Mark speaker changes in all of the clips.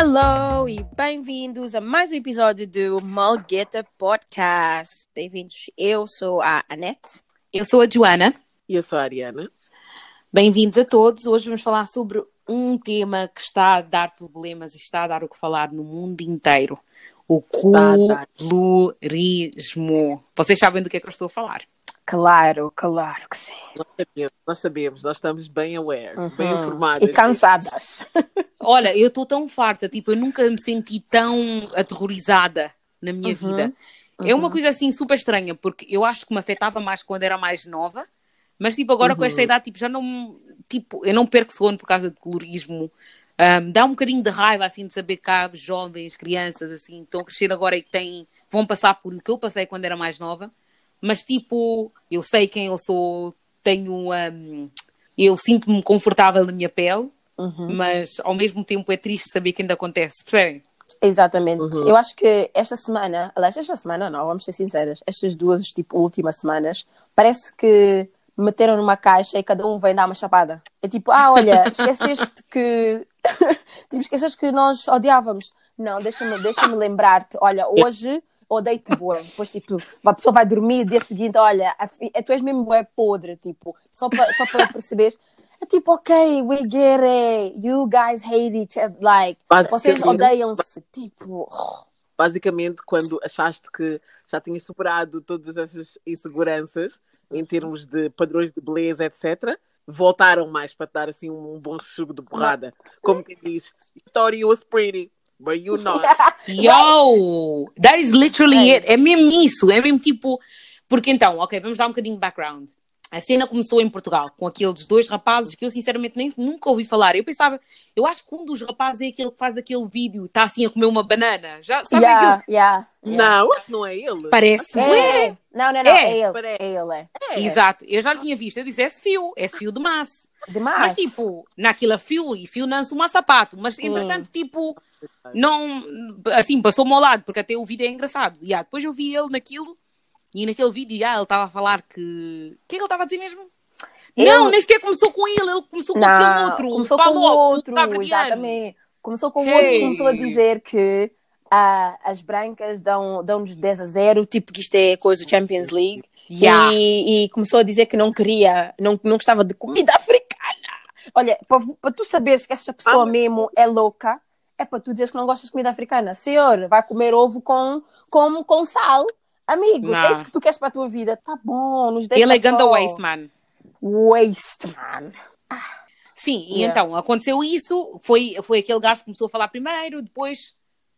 Speaker 1: Hello e bem-vindos a mais um episódio do Malgueta Podcast. Bem-vindos, eu sou a Anete.
Speaker 2: Eu sou a Joana.
Speaker 3: E eu sou a Ariana.
Speaker 2: Bem-vindos a todos. Hoje vamos falar sobre um tema que está a dar problemas e está a dar o que falar no mundo inteiro. O colorismo. Vocês sabem do que é que eu estou a falar?
Speaker 1: Claro, claro que sim.
Speaker 3: Nós sabemos, nós, sabemos, nós estamos bem aware,
Speaker 1: Uhum.
Speaker 3: bem informadas.
Speaker 1: E cansadas.
Speaker 2: Olha, eu estou tão farta, tipo, eu nunca me senti tão aterrorizada na minha
Speaker 1: Uhum.
Speaker 2: vida. É uma coisa assim super estranha, porque eu acho que me afetava mais quando era mais nova, mas tipo, agora com
Speaker 1: Uhum.
Speaker 2: esta idade, tipo, já não, tipo, eu não perco sono por causa de colorismo. Ahm, dá um bocadinho de raiva, assim, de saber que há jovens, crianças, assim, estão a crescer agora e que têm, vão passar por o que eu passei quando era mais nova. Mas, tipo, eu sei quem eu sou, tenho, ahm, eu sinto-me confortável na minha pele,
Speaker 1: Uhum.
Speaker 2: mas ao mesmo tempo é triste saber que ainda acontece, percebem?
Speaker 1: Exatamente.
Speaker 3: Uhum.
Speaker 1: Eu acho que esta semana, aliás, esta semana não, vamos ser sinceras, estas duas, tipo, últimas semanas, parece que meteram numa caixa e cada um vem dar uma chapada. É tipo, ah, olha, esqueceste que. tipo, esqueceste que nós odiávamos. Não, deixa-me deixa lembrar-te, olha, hoje odeio-te bué. Depois, tipo, a pessoa vai dormir, dia seguinte, olha, a fi- tu és mesmo bué podre, tipo, só para só perceber. É tipo, ok, we get it. You guys hate each other. Like, vocês odeiam-se. Tipo,
Speaker 3: Basicamente, quando achaste que já tinhas superado todas essas inseguranças em termos de padrões de beleza, etc., voltaram mais para te dar assim um bom chugo de porrada. Como diz, you thought you was pretty, but you not.
Speaker 2: Yo! That is literally it. É mesmo isso. É mesmo tipo. Porque então, ok, vamos dar um bocadinho de background. A cena começou em Portugal, com aqueles dois rapazes que eu sinceramente nem, nunca ouvi falar. Eu pensava, eu acho que um dos rapazes é aquele que faz aquele vídeo, está assim a comer uma banana. Já sabe
Speaker 1: yeah,
Speaker 2: aquilo?
Speaker 1: yeah, yeah.
Speaker 3: Não, não é ele.
Speaker 2: Parece.
Speaker 1: É. Não, não, não,
Speaker 2: É.
Speaker 1: é, ele. É ele, é.
Speaker 3: É.
Speaker 2: Exato. Eu já lhe tinha visto. Eu disse, é fio, é fio de massa.
Speaker 1: Demais.
Speaker 2: Mas tipo, naquilo a fio e fio não uma sapato. Mas entretanto, tipo, não. Assim, passou-me ao lado, porque até o vídeo é engraçado. E ah, depois eu vi ele naquilo e naquele vídeo ah, ele estava a falar que. O que é que ele estava a dizer mesmo?
Speaker 1: Ele-
Speaker 2: Não, nem sequer começou com ele, ele começou com aquele
Speaker 1: Não,
Speaker 2: outro.
Speaker 1: começou com o outro, exatamente. Começou com o
Speaker 2: Hey.
Speaker 1: outro e começou a dizer que ah, as brancas dão- dão-nos 10 a 0, tipo que isto é coisa do Champions League.
Speaker 2: Yeah.
Speaker 1: E, e começou a dizer que não queria, não, não gostava de comida africana. Olha, para tu saberes que esta pessoa
Speaker 3: Ah.
Speaker 1: mesmo é louca, é para tu dizeres que não gostas de comida africana. Senhor, vai comer ovo com, com, com sal. Amigo, é isso que tu queres para a tua vida, tá bom, nos deixa
Speaker 2: Ele é ganda waste, man.
Speaker 1: Waste, man.
Speaker 2: Sim, e
Speaker 1: Yeah.
Speaker 2: então aconteceu isso. Foi, foi aquele gajo que começou a falar primeiro, depois,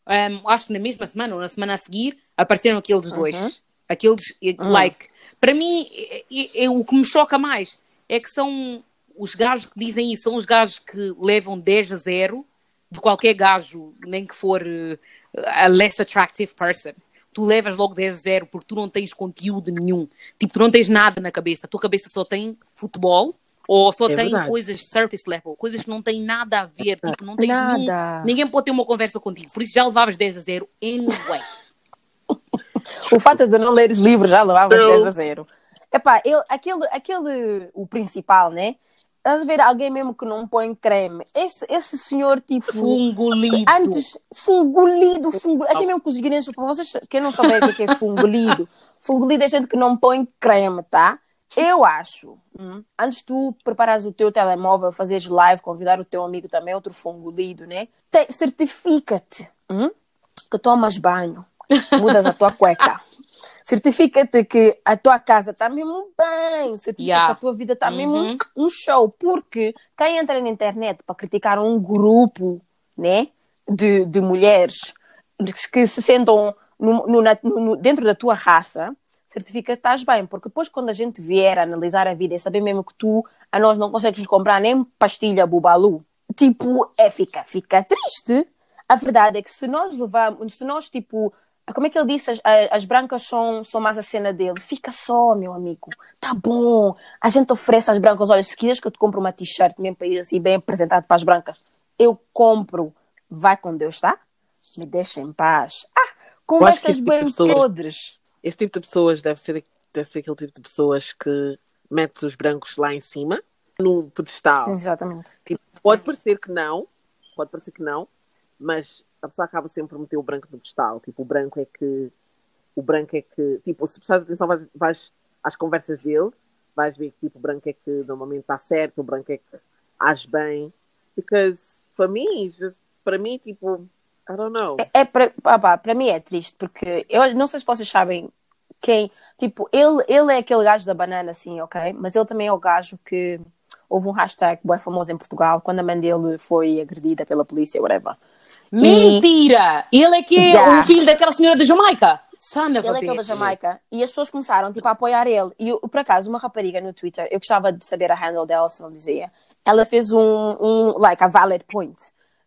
Speaker 2: hum, acho que na mesma semana ou na semana a seguir, apareceram aqueles dois. Aqueles, eh, like, para mim, é- é- é o que me choca mais é que são os gajos que dizem isso, são os gajos que levam 10 a 0 de qualquer gajo, nem que for eh, a less attractive person. Tu levas logo 10 a 0 porque tu não tens conteúdo nenhum. Tipo, tu não tens nada na cabeça. A tua cabeça só tem futebol ou só
Speaker 3: É
Speaker 2: tem
Speaker 3: verdade.
Speaker 2: coisas surface level, coisas que não têm nada a ver. Tipo, não tens
Speaker 1: Nada.
Speaker 2: nenhum- ninguém pode ter uma conversa contigo. Por isso já levavas 10 a 0 anyway.
Speaker 1: O fato de não leres livros já levavas
Speaker 3: Eu-
Speaker 1: 10 a 0. Epá, ele, aquele, aquele, o principal, né? Estás a ver alguém mesmo que não põe creme. Esse, esse senhor, tipo.
Speaker 2: Fungolido.
Speaker 1: Antes, fungolido, fungo, assim mesmo que os guineenses, para vocês, quem não souber o que é fungolido, fungolido é gente que não põe creme, tá? Eu acho, hum, antes de tu preparares o teu telemóvel, fazeres live, convidar o teu amigo também, outro fungolido, né? Te- Certifica-te hum, que tomas banho, mudas a tua cueca. Certifica-te que a tua casa está mesmo bem. Certifica
Speaker 2: Yeah.
Speaker 1: que a tua vida está mesmo
Speaker 2: Uhum.
Speaker 1: um show. Porque quem entra na internet para criticar um grupo né, de, de mulheres que se sentam no- no- no- dentro da tua raça, certifica que estás bem. Porque depois, quando a gente vier a analisar a vida e saber mesmo que tu, a nós, não consegues comprar nem pastilha bubalu, tipo, é, fica, fica triste. A verdade é que se nós levamos, se nós, tipo, como é que ele disse? As, as brancas são, são mais a cena dele. Fica só, meu amigo. Tá bom. A gente oferece às brancas, olha, se quiseres que eu te compre uma t-shirt mesmo para ir assim bem apresentado para as brancas, eu compro. Vai com Deus, tá? Me deixa em paz. Ah, conversas
Speaker 3: tipo
Speaker 1: bem
Speaker 3: pessoas-
Speaker 1: podres.
Speaker 3: Esse tipo de pessoas deve ser, deve ser aquele tipo de pessoas que mete os brancos lá em cima, num pedestal.
Speaker 1: Exatamente.
Speaker 3: Tipo, pode parecer que não, pode parecer que não, mas a pessoa acaba sempre por meter o branco no pedestal. Tipo, o branco é que. O branco é que. Tipo, se prestares atenção, vais, vais às conversas dele, vais ver que tipo, o branco é que normalmente está certo, o branco é que age bem. Because, para mim, para mim, tipo, I don't know.
Speaker 1: É, é para, pá, para mim é triste, porque eu não sei se vocês sabem quem. Tipo, ele, ele é aquele gajo da banana, assim, ok? Mas ele também é o gajo que. Houve um hashtag bem famoso em Portugal quando a mãe dele foi agredida pela polícia, whatever.
Speaker 2: Mentira! Ele é que é
Speaker 1: Yeah.
Speaker 2: o filho daquela senhora da Jamaica. Son of
Speaker 1: Ele é aquele da
Speaker 2: bitch.
Speaker 1: Jamaica. E as pessoas começaram, tipo, a apoiar ele. E, eu, por acaso, uma rapariga no Twitter, eu gostava de saber a handle dela, se não dizia. Ela fez um, um like, a valid point.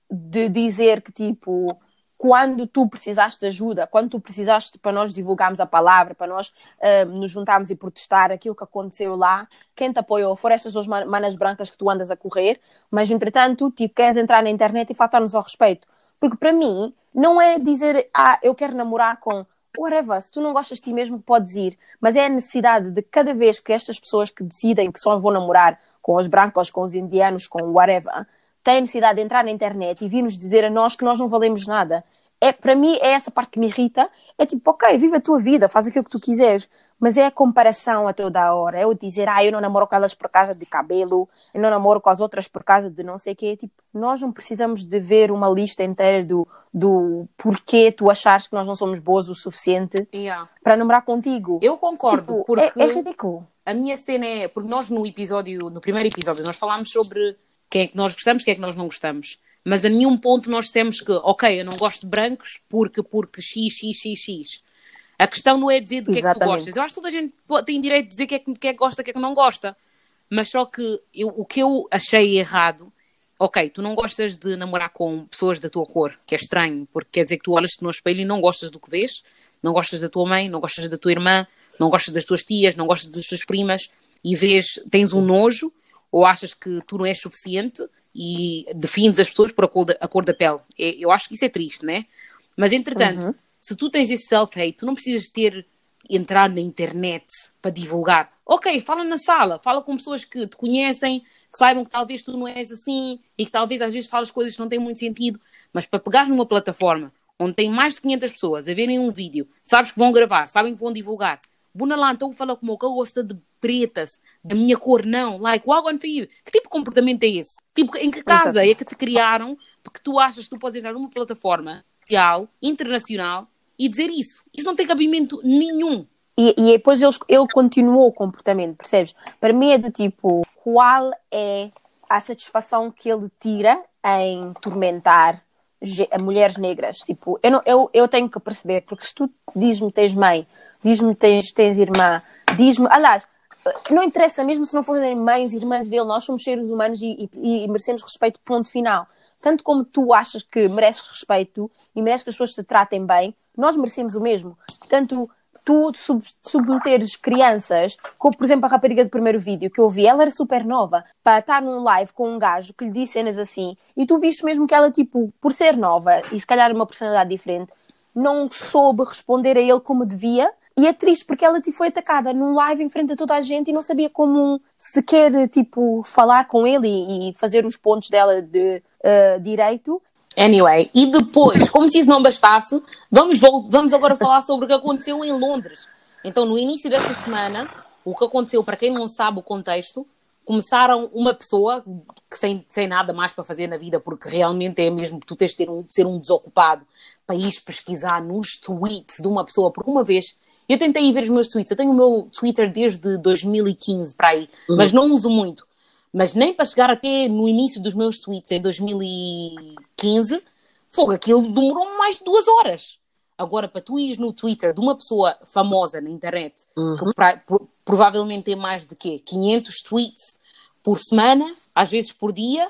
Speaker 1: De dizer que, tipo, quando tu precisaste de ajuda, quando tu precisaste para nós divulgarmos a palavra, para nós ah, nos juntarmos e protestar aquilo que aconteceu lá, quem te apoiou foram estas duas man- manas brancas que tu andas a correr, mas, entretanto, tipo, queres entrar na internet e faltar-nos ao respeito. Porque para mim, não é dizer, ah, eu quero namorar com whatever, se tu não gostas de ti mesmo, podes ir. Mas é a necessidade de cada vez que estas pessoas que decidem que só vão namorar com os brancos, com os indianos, com whatever, têm necessidade de entrar na internet e vir-nos dizer a nós que nós não valemos nada. É, para mim, é essa parte que me irrita. É tipo, ok, vive a tua vida, faz aquilo que tu quiseres. Mas é a comparação a toda a hora. É o dizer, ah, eu não namoro com elas por causa de cabelo, eu não namoro com as outras por causa de não sei o quê. Tipo, nós não precisamos de ver uma lista inteira do, do porquê tu achares que nós não somos boas o suficiente
Speaker 2: Yeah.
Speaker 1: para namorar contigo.
Speaker 2: Eu concordo,
Speaker 1: Tipo,
Speaker 2: porque
Speaker 1: é, é ridículo.
Speaker 2: a minha cena é. Porque nós no episódio, no primeiro episódio, nós falámos sobre quem é que nós gostamos, quem é que nós não gostamos. Mas a nenhum ponto nós temos que, ok, eu não gosto de brancos porque, porque X, X, X, X. A questão não é dizer do que é que tu
Speaker 1: Exatamente.
Speaker 2: gostas. Eu acho que toda a gente tem direito de dizer que é que, que é que gosta, que é que não gosta. Mas só que eu- o que eu achei errado, ok, tu não gostas de namorar com pessoas da tua cor, que é estranho, porque quer dizer que tu olhas-te no espelho e não gostas do que vês, não gostas da tua mãe, não gostas da tua irmã, não gostas das tuas tias, não gostas das tuas primas e vês, tens um nojo ou achas que tu não és suficiente e defines as pessoas por a cor da, a cor da pele. É- Eu acho que isso é triste, né? Mas entretanto, se tu tens esse self-hate, tu não precisas ter entrar na internet para divulgar. Ok, fala na sala, fala com pessoas que te conhecem, que saibam que talvez tu não és assim e que talvez às vezes falas coisas que não têm muito sentido, mas para pegares numa plataforma onde tem mais de 500 pessoas a verem um vídeo, sabes que vão gravar, sabem que vão divulgar. Buna lá, então fala como que eu gosto de pretas, da minha cor, não. Like, what one for you? Que tipo de comportamento é esse? Tipo, em que casa é que te criaram porque tu achas que tu podes entrar numa plataforma social, internacional e dizer isso? Isso não tem cabimento nenhum.
Speaker 1: E, e depois ele, ele continuou o comportamento, percebes? Para mim é do tipo, qual é a satisfação que ele tira em tormentar mulheres negras? Tipo, eu, não, eu, eu tenho que perceber, porque se tu dizes-me tens mãe, diz-me tens, tens irmã, diz-me, aliás, não interessa mesmo se não forem mães e irmãs dele, nós somos seres humanos e, e- e merecemos respeito, ponto final. Tanto como tu achas que mereces respeito e mereces que as pessoas te tratem bem, nós merecemos o mesmo. Portanto, tu sub submeteres crianças, como por exemplo a rapariga do primeiro vídeo que eu vi, ela era super nova, para estar num live com um gajo que lhe disse cenas assim, e tu viste mesmo que ela, tipo, por ser nova e se calhar uma personalidade diferente, não soube responder a ele como devia. E é triste porque ela tipo, foi atacada num live em frente a toda a gente e não sabia como sequer tipo, falar com ele e, e fazer os pontos dela de eh, direito.
Speaker 2: Anyway, e depois, como se isso não bastasse, vamos, vamos agora falar sobre o que aconteceu em Londres. Então, no início desta semana, o que aconteceu, para quem não sabe o contexto, começaram uma pessoa que sem, sem nada mais para fazer na vida, porque realmente é mesmo que tu tens de um, de ser um desocupado para ir pesquisar nos tweets de uma pessoa, porque uma vez eu tentei ir ver os meus tweets, eu tenho o meu Twitter desde 2015 para aí, mas não uso muito. Mas nem para chegar até no início dos meus tweets em 2015, fogo, aquilo demorou mais de duas horas. Agora, para tu ires no Twitter de uma pessoa famosa na internet, que pra- pro- provavelmente tem mais de quê? 500 tweets por semana, às vezes por dia,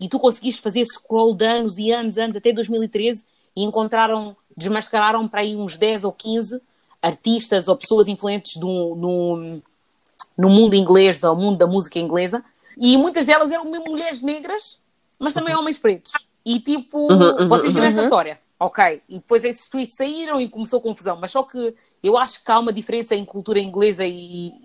Speaker 2: e tu conseguiste fazer scroll de anos e anos, anos, até 2013, e encontraram, desmascararam para aí uns 10 ou 15 artistas ou pessoas influentes do, no, no mundo inglês, do mundo da música inglesa, e muitas delas eram mesmo mulheres negras, mas também homens pretos. E tipo,
Speaker 3: uhum,
Speaker 2: vocês viram
Speaker 3: uhum.
Speaker 2: essa história? Ok. E depois esses tweets saíram e começou confusão. Mas só que eu acho que há uma diferença em cultura inglesa e,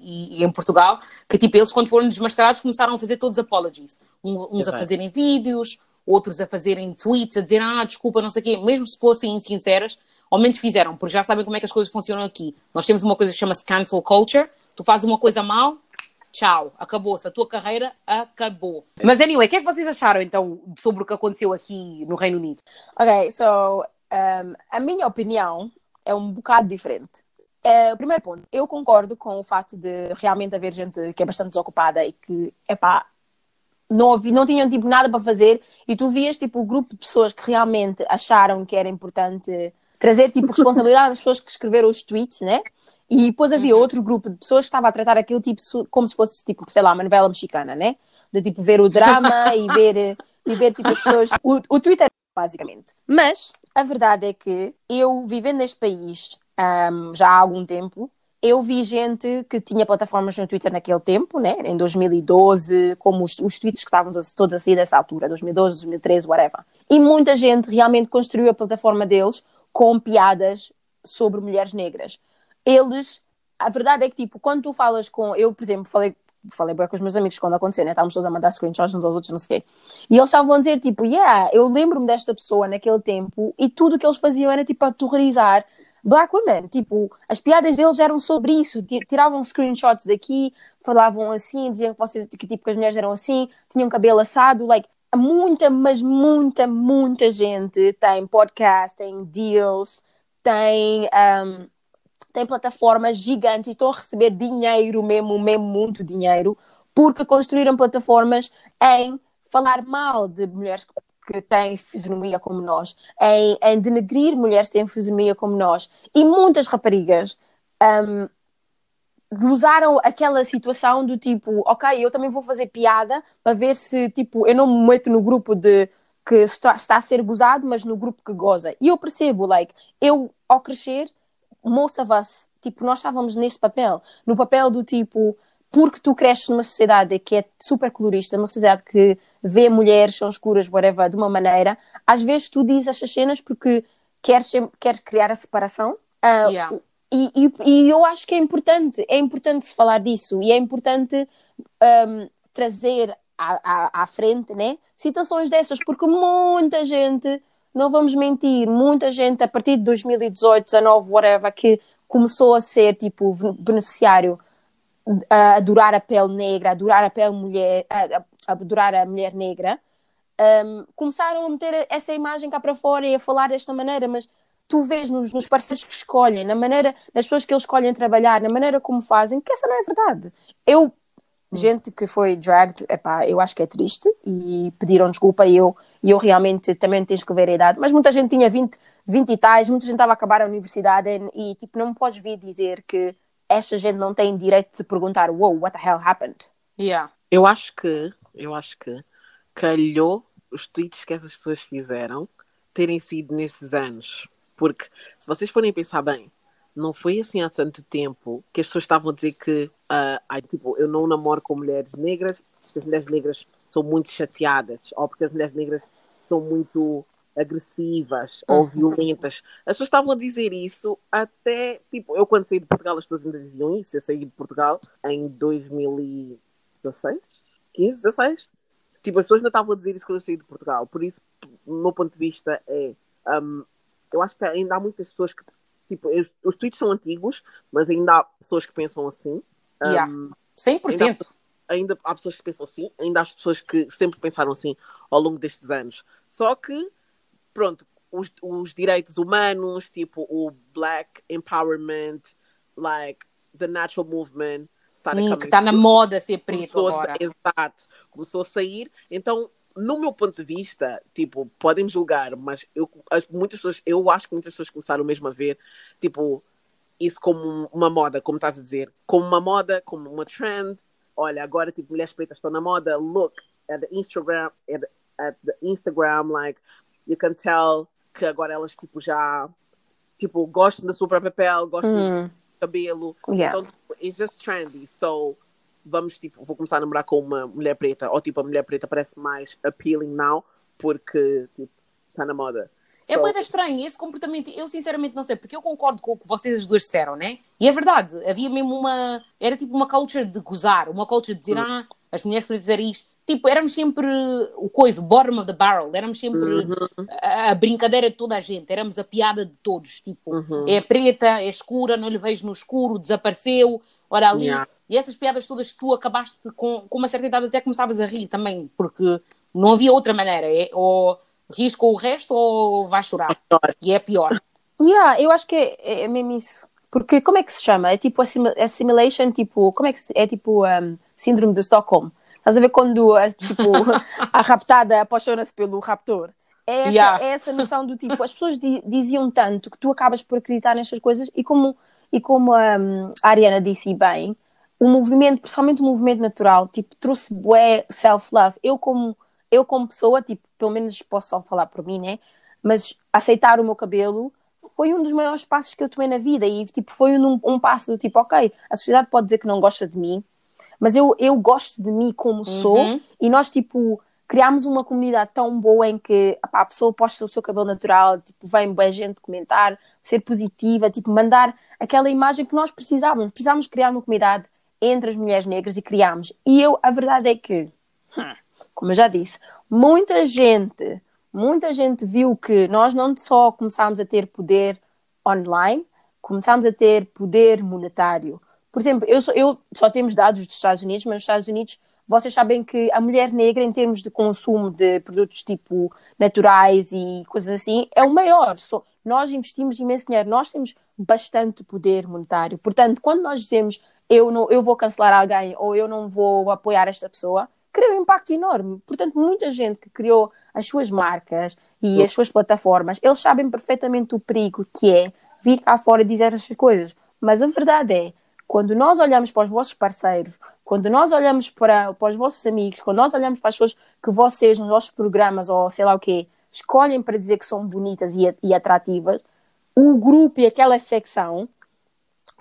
Speaker 2: e- e em Portugal, que tipo, eles quando foram desmascarados começaram a fazer todos apologies. Um- Uns a
Speaker 3: Exato.
Speaker 2: fazerem vídeos, outros a fazerem tweets, a dizer, ah, desculpa, não sei o quê, mesmo se fossem insinceras, ao menos fizeram, porque já sabem como é que as coisas funcionam aqui. Nós temos uma coisa que chama-se cancel culture, tu fazes uma coisa mal, tchau, acabou-se, a tua carreira acabou. Mas anyway, o que é que vocês acharam então sobre o que aconteceu aqui no Reino Unido?
Speaker 1: Ok, so um, a minha opinião é um bocado diferente. Uh, primeiro ponto, eu concordo com o fato de realmente haver gente que é bastante desocupada e que, epá, não, não tinham tipo nada para fazer e tu vias tipo o grupo de pessoas que realmente acharam que era importante trazer tipo responsabilidade às pessoas que escreveram os tweets, né? E depois havia uhum. outro grupo de pessoas que estava a tratar aquilo tipo como se fosse tipo, sei lá, uma novela mexicana, né? De tipo ver o drama e ver e ver tipo as pessoas, o, o Twitter basicamente. Mas a verdade é que eu vivendo neste país um, já há algum tempo eu vi gente que tinha plataformas no Twitter naquele tempo, né? em 2012, como os, os tweets que estavam todos a sair dessa altura, 2012, 2013, whatever. E muita gente realmente construiu a plataforma deles com piadas sobre mulheres negras. Eles, a verdade é que, tipo, quando tu falas com. Eu, por exemplo, falei, falei bem com os meus amigos quando aconteceu, né? Estávamos todos a mandar screenshots uns aos outros, não sei o quê. E eles estavam a dizer, tipo, yeah, eu lembro-me desta pessoa naquele tempo e tudo o que eles faziam era, tipo, aterrorizar black women. Tipo, as piadas deles eram sobre isso. Tiravam screenshots daqui, falavam assim, diziam que, vocês, que, tipo, que as mulheres eram assim, tinham cabelo assado. Like, muita, mas muita, muita gente tem podcast, tem deals, tem, um, tem plataformas gigantes e estão a receber dinheiro mesmo, mesmo muito dinheiro, porque construíram plataformas em falar mal de mulheres que têm fisionomia como nós, em, em denegrir mulheres que têm fisionomia como nós. E muitas raparigas um, usaram aquela situação do tipo, ok, eu também vou fazer piada para ver se, tipo, eu não me meto no grupo de que está, a ser gozado, mas no grupo que goza. E eu percebo, like, eu ao crescer, most of us, tipo, nós estávamos nesse papel, no papel do tipo, porque tu cresces numa sociedade que é super colorista, numa sociedade que vê mulheres, são escuras, whatever, de uma maneira, às vezes tu dizes essas cenas porque queres, queres criar a separação. Uh, yeah. e, e, e, eu acho que é importante, é importante se falar disso e é importante um, trazer à, à, à frente né, situações dessas, porque muita gente, não vamos mentir, muita gente a partir de 2018, 19, whatever, que começou a ser tipo beneficiário a adorar a pele negra, a adorar a pele mulher, a, adorar a mulher negra, um, começaram a meter essa imagem cá para fora e a falar desta maneira, mas tu vês nos, nos parceiros que escolhem, na maneira, nas pessoas que eles escolhem trabalhar, na maneira como fazem, que essa não é verdade. Eu. Gente que foi dragged, epá, eu acho que é triste e pediram desculpa e eu, e eu realmente também tenho que ver a idade, mas muita gente tinha 20, 20 e tais, muita gente estava a acabar a universidade e, e tipo, não me podes vir dizer que esta gente não tem direito de perguntar, wow, what the hell happened?
Speaker 2: Yeah.
Speaker 3: Eu acho que, eu acho que calhou os tweets que essas pessoas fizeram terem sido nesses anos. Porque se vocês forem pensar bem, não foi assim há tanto tempo que as pessoas estavam a dizer que uh, ai, tipo, eu não namoro com mulheres negras, porque as mulheres negras são muito chateadas, ou porque as mulheres negras são muito agressivas ou uhum. violentas. As pessoas estavam a dizer isso até, tipo, eu quando saí de Portugal, as pessoas ainda diziam isso, eu saí de Portugal em 2016, 15, 16. Tipo, as pessoas ainda estavam a dizer isso quando eu saí de Portugal. Por isso, do meu ponto de vista, é. Um, eu acho que ainda há muitas pessoas que. Tipo, os, os tweets são antigos, mas ainda há pessoas que pensam assim.
Speaker 2: Um, yeah. 100%.
Speaker 3: Ainda, ainda há pessoas que pensam assim, ainda há pessoas que sempre pensaram assim ao longo destes anos. Só que pronto, os, os direitos humanos, tipo o Black Empowerment, like the Natural Movement,
Speaker 2: está hum, que está na moda ser preto
Speaker 3: agora. A, exato, começou a sair. Então, no meu ponto de vista, tipo, podem julgar, mas eu, as, muitas pessoas, eu acho que muitas pessoas começaram mesmo a ver, tipo, isso como uma moda, como estás a dizer, como uma moda, como uma trend. Olha, agora, tipo, mulheres pretas estão na moda. Look at the Instagram, at, at the Instagram, like, you can tell que agora elas tipo já tipo gostam da sua própria pele, gostam mm. do cabelo. Yeah. Então, tipo, it's just trendy. So vamos tipo, vou começar a namorar com uma mulher preta, ou tipo, a mulher preta parece mais appealing now porque tipo, está na moda.
Speaker 2: É so... muito estranho esse comportamento. Eu sinceramente não sei, porque eu concordo com o que vocês as duas disseram, né? E é verdade, havia mesmo uma. Era tipo uma culture de gozar, uma culture de dizer, hum. ah, as mulheres podem dizer isto. tipo, éramos sempre o coisa, o bottom of the barrel, éramos sempre
Speaker 3: Uhum.
Speaker 2: a, a brincadeira de toda a gente, éramos a piada de todos, tipo,
Speaker 3: Uhum.
Speaker 2: é preta, é escura, não lhe vejo no escuro, desapareceu, ora ali.
Speaker 3: Yeah.
Speaker 2: E essas piadas todas que tu acabaste com, com uma certa idade até começavas a rir também, porque não havia outra maneira, é ou rires com o resto ou vais chorar. E é pior.
Speaker 1: Yeah, eu acho que é, é mesmo isso. Porque como é que se chama? É tipo assimi- assimilation, tipo, como é que se, é tipo um, síndrome de Stockholm. Estás a ver quando a, tipo, a raptada apaixona-se pelo raptor? É essa,
Speaker 2: Yeah.
Speaker 1: é essa noção do tipo, as pessoas di- diziam tanto que tu acabas por acreditar nestas coisas e como, e como um, a Ariana disse bem, o movimento, principalmente o movimento natural, tipo, trouxe bué self-love. Eu como, eu como pessoa, tipo, pelo menos posso só falar por mim, né? Mas aceitar o meu cabelo foi um dos maiores passos que eu tomei na vida e tipo foi um, um passo do tipo ok a sociedade pode dizer que não gosta de mim mas eu, eu gosto de mim como sou
Speaker 2: Uhum.
Speaker 1: e nós tipo criámos uma comunidade tão boa em que epá, a pessoa posta o seu cabelo natural tipo vem bem gente comentar ser positiva tipo mandar aquela imagem que nós precisávamos precisávamos criar uma comunidade entre as mulheres negras e criámos e eu a verdade é que como eu já disse muita gente muita gente viu que nós não só começámos a ter poder online, começámos a ter poder monetário. Por exemplo, eu só, eu só temos dados dos Estados Unidos, mas nos Estados Unidos vocês sabem que a mulher negra, em termos de consumo de produtos tipo naturais e coisas assim, é o maior. Só- nós investimos imenso dinheiro, nós temos bastante poder monetário. Portanto, quando nós dizemos eu, não, eu vou cancelar alguém ou eu não vou apoiar esta pessoa, cria um impacto enorme. Portanto, muita gente que criou as suas marcas e as suas plataformas, eles sabem perfeitamente o perigo que é vir cá fora e dizer essas coisas. Mas a verdade é, quando nós olhamos para os vossos parceiros, quando nós olhamos para, para os vossos amigos, quando nós olhamos para as pessoas que vocês nos vossos programas ou sei lá o quê, escolhem para dizer que são bonitas e, e atrativas, o grupo e aquela secção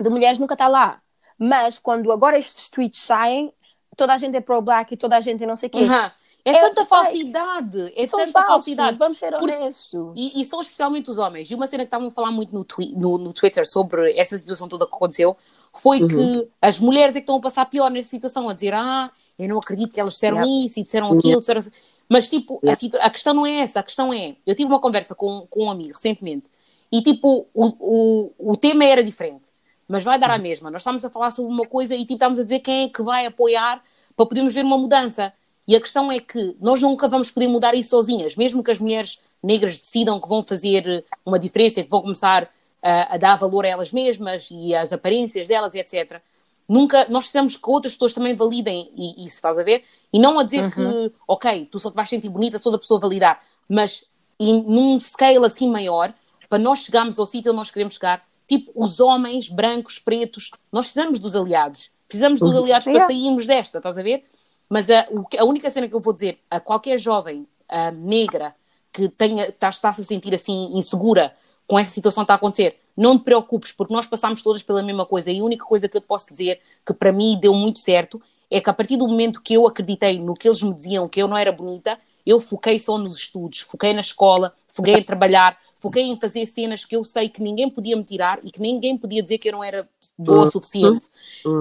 Speaker 1: de mulheres nunca está lá. Mas quando agora estes tweets saem, toda a gente é pro-black e toda a gente é não sei o quê.
Speaker 2: Uhum. É,
Speaker 1: É
Speaker 2: tanta falsidade, é
Speaker 1: São
Speaker 2: tanta
Speaker 1: falsos,
Speaker 2: falsidade.
Speaker 1: vamos ser honestos.
Speaker 2: E, e são especialmente os homens. E uma cena que estavam a falar muito no, twi- no, no Twitter sobre essa situação toda que aconteceu foi
Speaker 3: Uhum.
Speaker 2: que as mulheres é que estão a passar pior nessa situação, a dizer, ah, eu não acredito que elas disseram isso e disseram aquilo, disseram assim. Mas, tipo, a,
Speaker 3: Yeah.
Speaker 2: situ- a questão não é essa, a questão é, eu tive uma conversa com, com um amigo recentemente e, tipo, o, o, o tema era diferente, mas vai dar a mesma. Nós estávamos a falar sobre uma coisa e, tipo, estávamos a dizer quem é que vai apoiar para podermos ver uma mudança. E a questão é que nós nunca vamos poder mudar isso sozinhas, mesmo que as mulheres negras decidam que vão fazer uma diferença, que vão começar a, a dar valor a elas mesmas e às aparências delas, etc. Nunca, nós precisamos que outras pessoas também validem isso, estás a ver? E não a dizer que, ok, tu só te vais sentir bonita se outra pessoa validar, mas em, num scale assim maior, para nós chegarmos ao sítio onde nós queremos chegar, tipo os homens brancos, pretos, nós precisamos dos aliados. Precisamos dos aliados para
Speaker 1: Yeah.
Speaker 2: sairmos desta, estás a ver? Mas a, a única cena que eu vou dizer a qualquer jovem ah, negra que tenha, está, está-se a sentir assim insegura com essa situação que está a acontecer, não te preocupes, porque nós passamos todas pela mesma coisa e a única coisa que eu te posso dizer que para mim deu muito certo é que a partir do momento que eu acreditei no que eles me diziam que eu não era bonita, eu foquei só nos estudos, foquei na escola, foquei em trabalhar, foquei em fazer cenas que eu sei que ninguém podia me tirar e que ninguém podia dizer que eu não era boa o suficiente.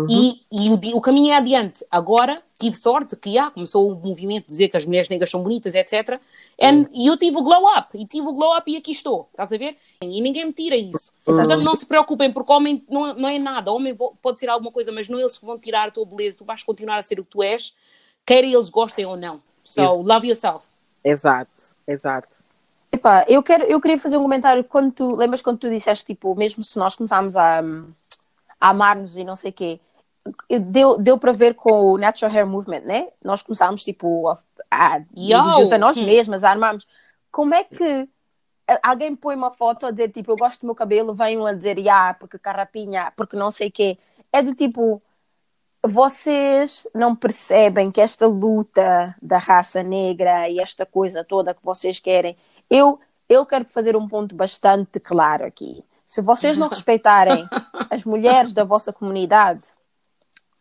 Speaker 2: E, e o, o caminho é adiante. Agora tive sorte que ah, começou o movimento de dizer que as mulheres negras são bonitas, etc. And- E eu tive o glow up, e tive o glow up e aqui estou, estás a ver? E ninguém me tira isso. Portanto, não se preocupem, porque homem não, não é nada. Homem pode ser alguma coisa, mas não eles que vão tirar a tua beleza. Tu vais continuar a ser o que tu és, quer eles gostem ou não. So, love yourself.
Speaker 3: Exato, exato.
Speaker 1: Epá, eu, quero, eu queria fazer um comentário quando tu lembras quando tu disseste tipo, mesmo se nós começarmos a, a amar-nos e não sei o quê, deu, deu para ver com o Natural Hair Movement, né? Nós começámos tipo a, a
Speaker 2: Yo!
Speaker 1: elogios a nós
Speaker 2: Hum.
Speaker 1: mesmas, a armarmos. Como é que alguém põe uma foto a dizer tipo, eu gosto do meu cabelo, vem um a dizer, yeah, porque carrapinha, porque não sei o quê. É do tipo, vocês não percebem que esta luta da raça negra e esta coisa toda que vocês querem, eu, eu quero fazer um ponto bastante claro aqui. Se vocês não respeitarem as mulheres da vossa comunidade,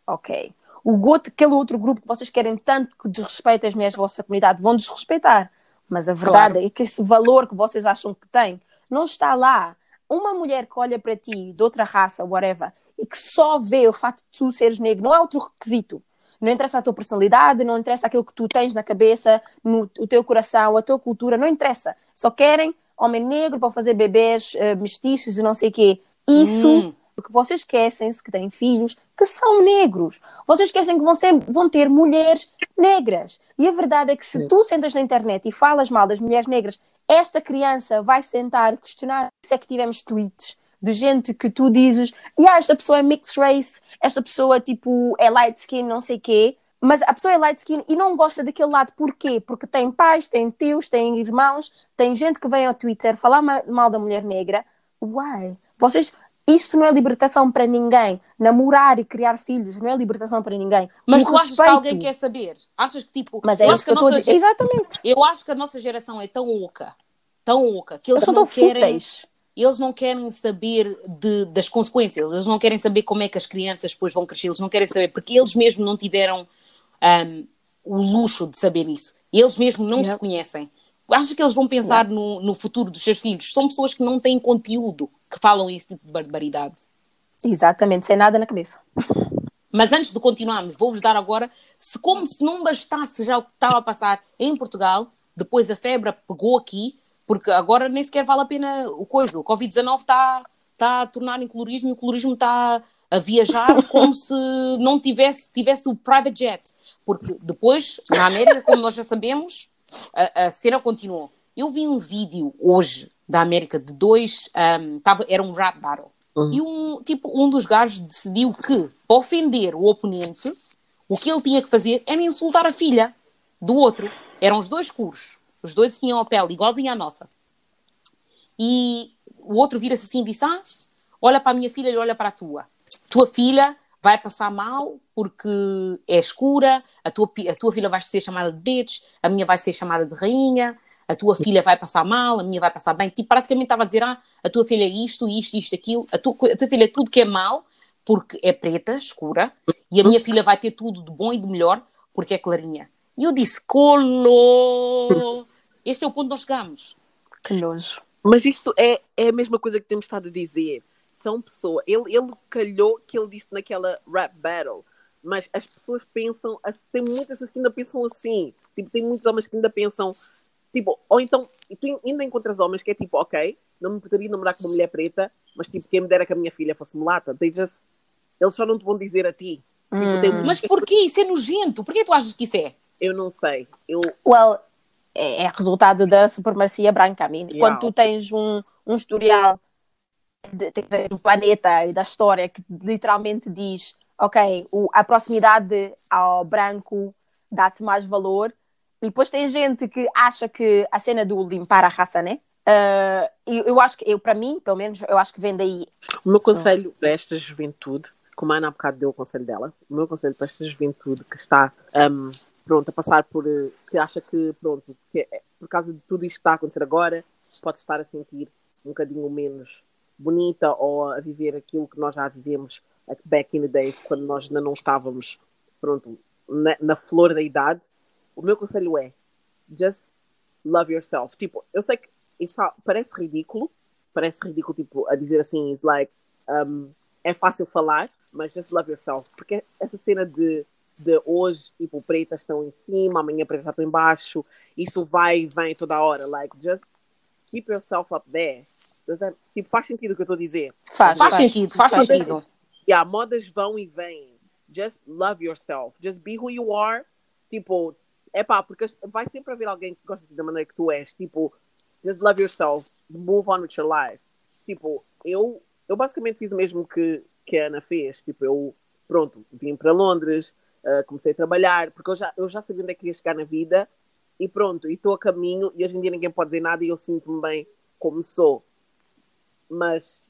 Speaker 1: ok. O outro, aquele outro grupo que vocês querem tanto que desrespeite as mulheres da vossa comunidade vão desrespeitar. Mas a verdade
Speaker 2: Claro.
Speaker 1: é que esse valor que vocês acham que tem não está lá. Uma mulher que olha para ti, de outra raça, whatever, e que só vê o facto de tu seres negro, não é outro requisito. Não interessa a tua personalidade, não interessa aquilo que tu tens na cabeça, no o teu coração, a tua cultura, não interessa. Só querem homem negro para fazer bebês uh, mestiços e não sei o quê. Isso, hum. porque vocês esquecem-se que têm filhos que são negros. Vocês esquecem que vão, ser, vão ter mulheres negras. E a verdade é que se Sim. tu sentas na internet e falas mal das mulheres negras, esta criança vai sentar questionar se é que tivemos tweets de gente que tu dizes, e yeah, esta pessoa é mixed race, esta pessoa tipo é light skin, não sei quê, mas a pessoa é light skin e não gosta daquele lado, porquê? Porque tem pais, tem tios, tem irmãos, tem gente que vem ao Twitter falar mal da mulher negra. Why? Vocês, isso não é libertação para ninguém. Namorar e criar filhos não é libertação para ninguém.
Speaker 2: Mas tu respeito... achas que alguém quer saber? Achas que tipo.
Speaker 1: Mas é isso que, eu estou a dizer. Exatamente.
Speaker 2: Eu acho que a nossa geração é tão oca, tão oca, que eles, eles não querem. Fúteis eles não querem saber de, das consequências, eles não querem saber como é que as crianças depois vão crescer, eles não querem saber, porque eles mesmos não tiveram um, o luxo de saber isso. Eles mesmos não se conhecem. Achas que eles vão pensar no, no, futuro dos seus filhos? São pessoas que não têm conteúdo, que falam esse tipo de barbaridade.
Speaker 1: Exatamente, sem nada na cabeça.
Speaker 2: Mas antes de continuarmos, vou-vos dar agora, se como se não bastasse já o que estava a passar em Portugal, depois a febre pegou aqui, porque agora nem sequer vale a pena o coisa. O Covid-19 está tá a tornar em colorismo e o colorismo está a viajar como se não tivesse, tivesse o private jet. Porque depois, na América, como nós já sabemos, a, a cena continuou. Eu vi um vídeo hoje da América de dois, um, tava, era um rap battle. Uhum. E um, tipo, um dos gajos decidiu que, para ofender o oponente, o que ele tinha que fazer era insultar a filha do outro. Eram os dois cursos. Os dois tinham a pele igualzinha à nossa. E o outro vira-se assim e diz: Ah, olha para a minha filha e olha para a tua. Tua filha vai passar mal porque é escura, a tua, a tua filha vai ser chamada de bitch, a minha vai ser chamada de rainha, a tua filha vai passar mal, a minha vai passar bem. Tipo, praticamente estava a dizer: Ah, a tua filha é isto, isto, isto, aquilo. A tua, a tua filha é tudo que é mal porque é preta, escura, e a minha filha vai ter tudo de bom e de melhor porque é clarinha. E eu disse: Colo! Este é o ponto onde nós chegamos.
Speaker 1: Que nojo.
Speaker 3: Mas isso é, é a mesma coisa que temos estado a dizer. São pessoas. Ele, ele calhou que ele disse naquela rap battle. Mas as pessoas pensam. Tem muitas pessoas que ainda pensam assim. Tipo, tem muitos homens que ainda pensam. Tipo, ou então, tu ainda encontras homens que é tipo, ok, não me poderia namorar com uma mulher preta, mas tipo, quem me dera que a minha filha fosse mulata. Just, eles só não te vão dizer a ti.
Speaker 2: Tipo, hum. Mas porquê? Isso é nojento. Porquê tu achas que isso é?
Speaker 3: Eu não sei. Eu...
Speaker 1: Well, é, é resultado da supremacia branca. Yeah. Quando tu tens um, um historial de, de, do planeta e da história que literalmente diz, ok, o, a proximidade ao branco dá-te mais valor, e depois tem gente que acha que a cena do limpar a raça, né? Uh, eu, eu acho que, eu, para mim, pelo menos, eu acho que vem daí.
Speaker 3: O meu conselho para esta juventude, como a Ana há bocado deu o conselho dela, o meu conselho para esta juventude que está um, pronto, a passar por. Eh, que acha que, pronto, que é, por causa de tudo isto que está a acontecer agora, pode estar a sentir um bocadinho menos bonita ou a viver aquilo que nós já vivemos back in the days, quando nós ainda não estávamos, pronto, na, na flor da idade. O meu conselho é: just love yourself. Tipo, eu sei que isso parece ridículo, parece ridículo, tipo, a dizer assim, it's like, um, é fácil falar, mas just love yourself. Porque essa cena de de hoje, tipo, pretas estão em cima, amanhã pretas estão embaixo. Isso vai e vem toda hora. Like, just keep yourself up there. That, tipo, faz sentido o que eu estou a dizer?
Speaker 2: Faz, faz, faz sentido, faz, faz sentido.
Speaker 3: E yeah, modas vão e vêm. Just love yourself. Just be who you are. Tipo, é pá, porque vai sempre haver alguém que gosta de ti da maneira que tu és. Tipo, just love yourself. Move on with your life. Tipo, eu, eu basicamente fiz o mesmo que, que a Ana fez. Tipo, eu, pronto, vim para Londres, uh, comecei a trabalhar, porque eu já, eu já sabia onde é que queria chegar na vida e pronto, e estou a caminho e hoje em dia ninguém pode dizer nada e eu sinto-me bem como sou. Mas,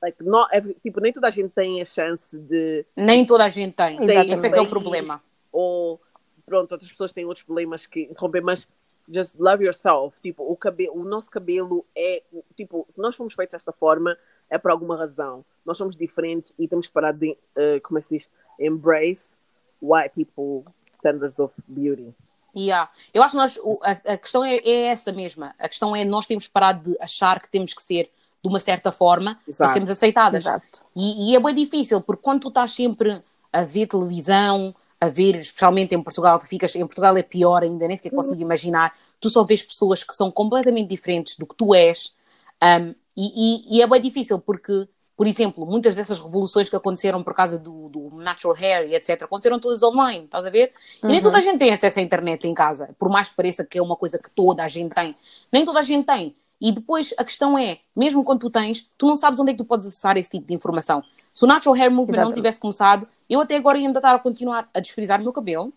Speaker 3: like, not every, tipo, nem toda a gente tem a chance de...
Speaker 2: Nem toda a gente tem, tem esse é que é o problema.
Speaker 3: Ou, pronto, outras pessoas têm outros problemas que interrompem, mas just love yourself. Tipo, o, cabelo, o nosso cabelo é, tipo, se nós fomos feitos desta forma, é por alguma razão. Nós somos diferentes e temos que parar de, uh, como é que se diz, embrace white people standards of beauty.
Speaker 2: Yeah. Eu acho que nós, a, a questão é, é, essa mesma. A questão é nós temos que parar de achar que temos que ser de uma certa forma Exato. para sermos aceitadas. Exato. E, e, é bem difícil, porque quando tu estás sempre a ver televisão, a ver, especialmente em Portugal, tu ficas, em Portugal é pior ainda, nem sequer consigo imaginar, tu só vês pessoas que são completamente diferentes do que tu és, um, e, e, e, é bem difícil, porque, por exemplo, muitas dessas revoluções que aconteceram por causa do, do natural hair e etc., aconteceram todas online, estás a ver? E nem toda a gente tem acesso à internet em casa, por mais que pareça que é uma coisa que toda a gente tem, nem toda a gente tem. E depois a questão é, mesmo quando tu tens, tu não sabes onde é que tu podes acessar esse tipo de informação. Se o Natural Hair Movement Exatamente. não tivesse começado, eu até agora ia ainda estar a continuar a desfrizar o meu cabelo,